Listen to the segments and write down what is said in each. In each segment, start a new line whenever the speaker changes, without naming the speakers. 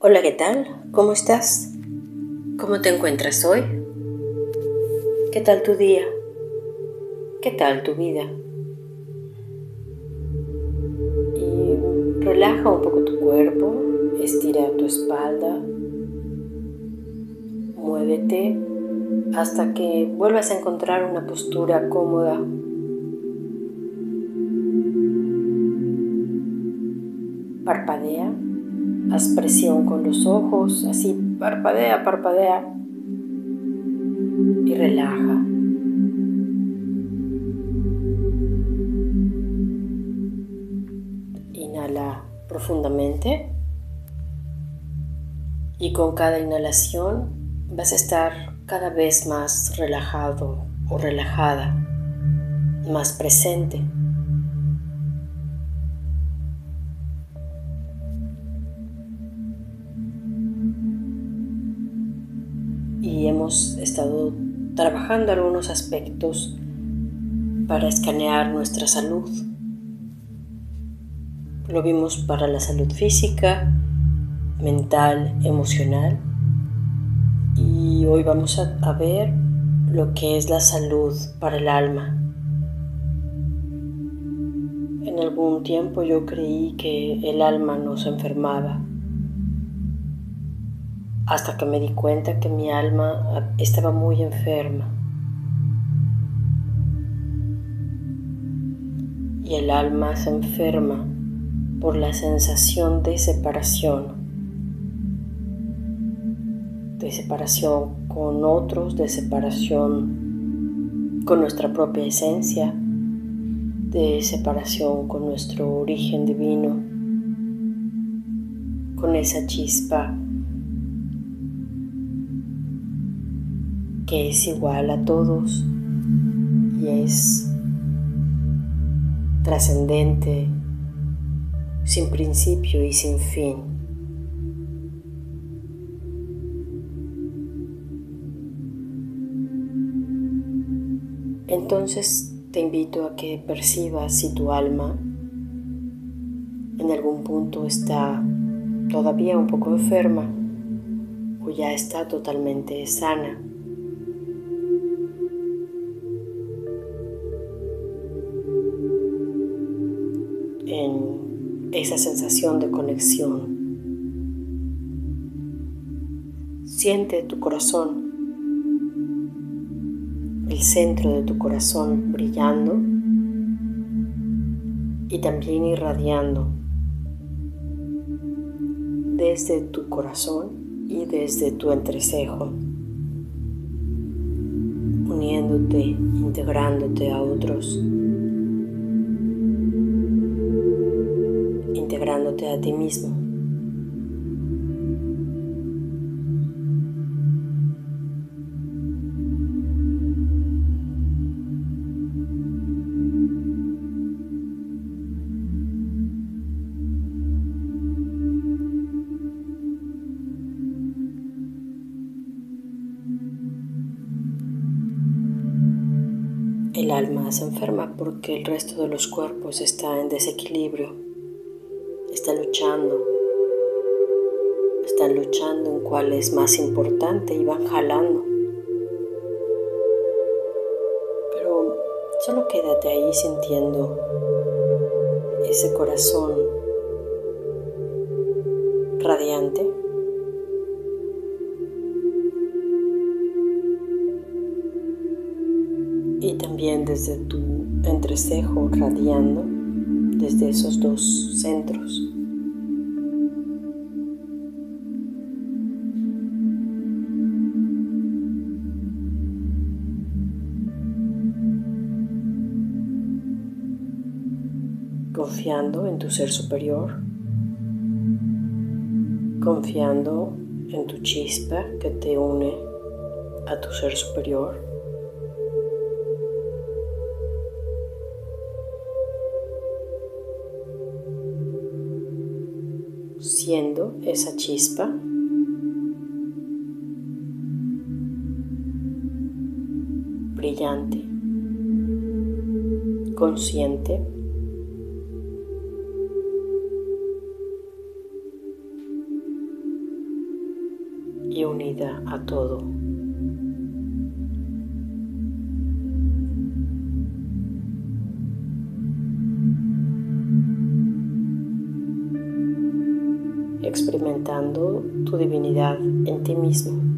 Hola, ¿qué tal? ¿Cómo estás? ¿Cómo te encuentras hoy? ¿Qué tal tu día? ¿Qué tal tu vida? Y relaja un poco tu cuerpo, estira tu espalda, muévete hasta que vuelvas a encontrar una postura cómoda. Parpadea Haz presión con los ojos, así parpadea, parpadea y relaja. Inhala profundamente y con cada inhalación vas a estar cada vez más relajado o relajada, más presente. Hemos estado trabajando algunos aspectos para escanear nuestra salud. Lo vimos para la salud física, mental, emocional. Y hoy vamos a, a ver lo que es la salud para el alma. En algún tiempo yo creí que el alma nos enfermaba hasta que me di cuenta que mi alma estaba muy enferma. Y el alma se enferma por la sensación de separación, de separación con otros, de separación con nuestra propia esencia, de separación con nuestro origen divino, con esa chispa que es igual a todos y es trascendente, sin principio y sin fin. Entonces te invito a que percibas si tu alma en algún punto está todavía un poco enferma o ya está totalmente sana. Esa sensación de conexión. Siente tu corazón, el centro de tu corazón brillando y también irradiando desde tu corazón y desde tu entrecejo, uniéndote, integrándote a otros. A ti mismo. El alma se enferma porque el resto de los cuerpos está en desequilibrio está luchando, están luchando en cuál es más importante y van jalando. Pero solo quédate ahí sintiendo ese corazón radiante. Y también desde tu entrecejo radiando desde esos dos centros. Confiando en tu ser superior, confiando en tu chispa que te une a tu ser superior. Siendo esa chispa brillante, consciente, unida a todo. experimentando tu divinidad en ti mismo.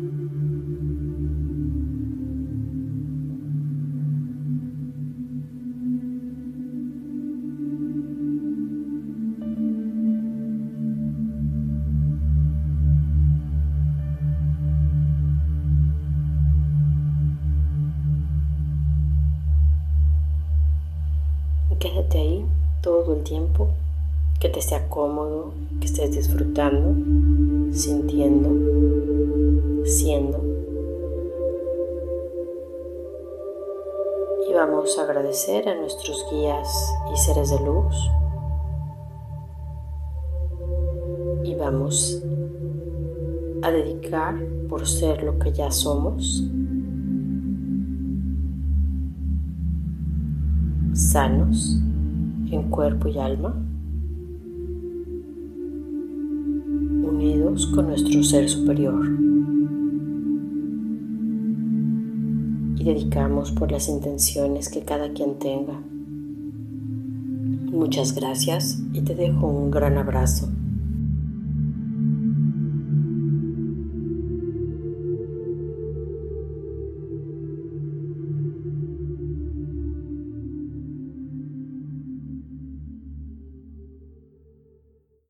Ahí todo el tiempo que te sea cómodo, que estés disfrutando, sintiendo, siendo. Y vamos a agradecer a nuestros guías y seres de luz. Y vamos a dedicar por ser lo que ya somos, sanos en cuerpo y alma. unidos con nuestro ser superior. Y dedicamos por las intenciones que cada quien tenga. Muchas gracias y te dejo un gran abrazo.